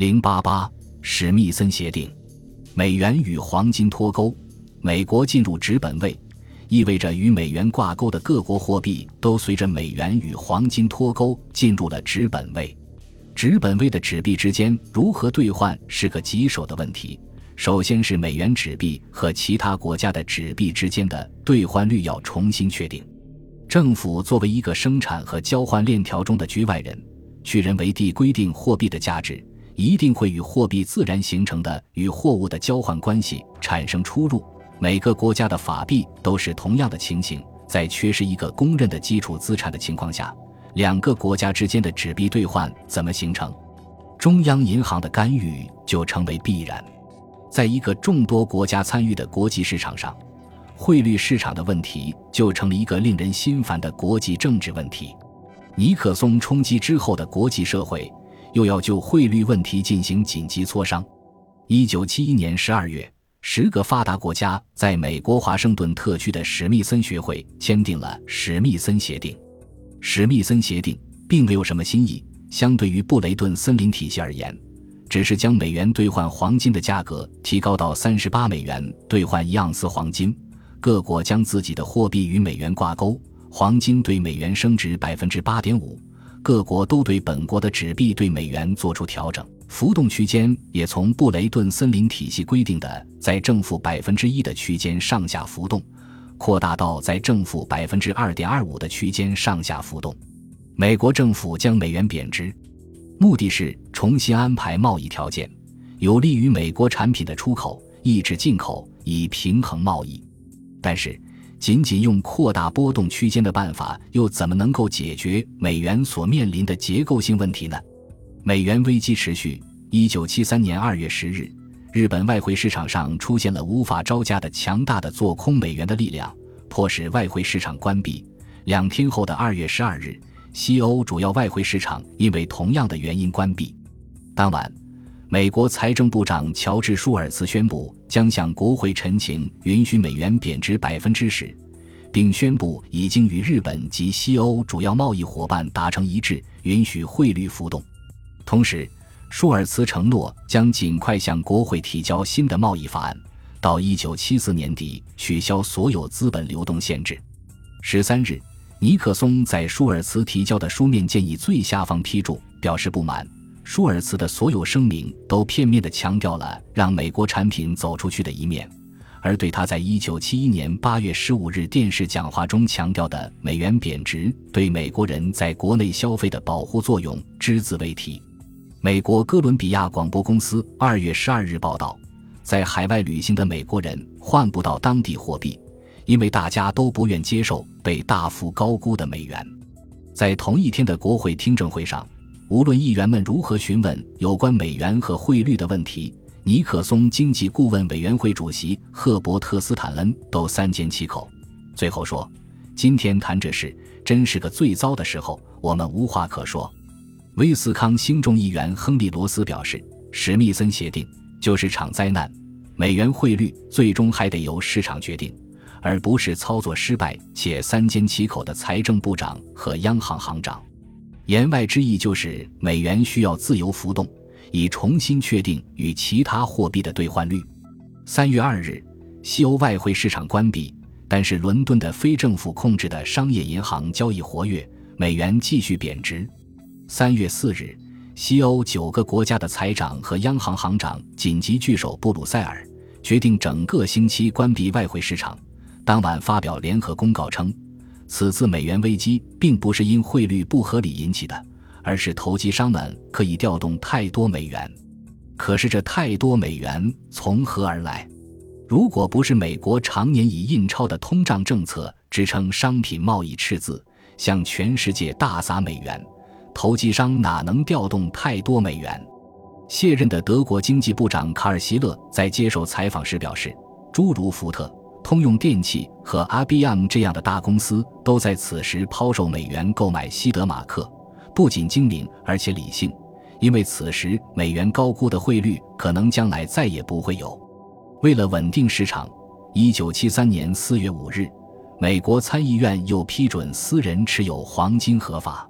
零八八史密森协定，美元与黄金脱钩，美国进入纸本位，意味着与美元挂钩的各国货币都随着美元与黄金脱钩进入了纸本位。纸本位的纸币之间如何兑换是个棘手的问题。首先是美元纸币和其他国家的纸币之间的兑换率要重新确定。政府作为一个生产和交换链条中的局外人，去人为地规定货币的价值，一定会与货币自然形成的与货物的交换关系产生出入。每个国家的法币都是同样的情形，在缺失一个公认的基础资产的情况下，两个国家之间的纸币兑换怎么形成？中央银行的干预就成为必然。在一个众多国家参与的国际市场上，汇率市场的问题就成了一个令人心烦的国际政治问题。尼克松冲击之后的国际社会又要就汇率问题进行紧急磋商。一九七一年十二月，十个发达国家在美国华盛顿特区的史密森学会签订了史密森协定。史密森协定并没有什么新意，相对于布雷顿森林体系而言。只是将美元兑换黄金的价格提高到三十八美元兑换一盎司黄金，各国将自己的货币与美元挂钩，黄金对美元升值百分之八点五，各国都对本国的纸币对美元做出调整，浮动区间也从布雷顿森林体系规定的在正负百分之一的区间上下浮动，扩大到在正负百分之二点二五的区间上下浮动。美国政府将美元贬值。目的是重新安排贸易条件，有利于美国产品的出口，抑制进口，以平衡贸易。但是，仅仅用扩大波动区间的办法，又怎么能够解决美元所面临的结构性问题呢？美元危机持续。一九七三年二月十日，日本外汇市场上出现了无法招架的强大的做空美元的力量，迫使外汇市场关闭。两天后的二月十二日。西欧主要外汇市场因为同样的原因关闭。当晚，美国财政部长乔治·舒尔茨宣布将向国会陈情，允许美元贬值百分之十，并宣布已经与日本及西欧主要贸易伙伴达成一致，允许汇率浮动。同时，舒尔茨承诺将尽快向国会提交新的贸易法案，到一九七四年底取消所有资本流动限制。十三日。尼克松在舒尔茨提交的书面建议最下方批注，表示不满。舒尔茨的所有声明都片面地强调了让美国产品走出去的一面，而对他在1971年8月15日电视讲话中强调的美元贬值对美国人在国内消费的保护作用只字未提。美国哥伦比亚广播公司2月12日报道，在海外旅行的美国人换不到当地货币。因为大家都不愿接受被大幅高估的美元，在同一天的国会听证会上，无论议员们如何询问有关美元和汇率的问题，尼克松经济顾问委员会主席赫伯特斯坦恩都三缄其口，最后说：“今天谈这事真是个最糟的时候，我们无话可说。”威斯康星众议员亨利罗斯表示：“史密森协定就是场灾难，美元汇率最终还得由市场决定。”而不是操作失败且三缄其口的财政部长和央行行长，言外之意就是美元需要自由浮动，以重新确定与其他货币的兑换率。三月二日，西欧外汇市场关闭，但是伦敦的非政府控制的商业银行交易活跃，美元继续贬值。三月四日，西欧九个国家的财长和央行行长紧急聚首布鲁塞尔，决定整个星期关闭外汇市场。当晚发表联合公告称，此次美元危机并不是因汇率不合理引起的，而是投机商们可以调动太多美元。可是这太多美元从何而来？如果不是美国常年以印钞的通胀政策支撑商品贸易赤字，向全世界大撒美元，投机商哪能调动太多美元？卸任的德国经济部长卡尔希勒在接受采访时表示，诸如福特。通用电气和 IBM 这样的大公司都在此时抛售美元购买西德马克，不仅精明而且理性，因为此时美元高估的汇率可能将来再也不会有。为了稳定市场，一九七三年四月五日，美国参议院又批准私人持有黄金合法。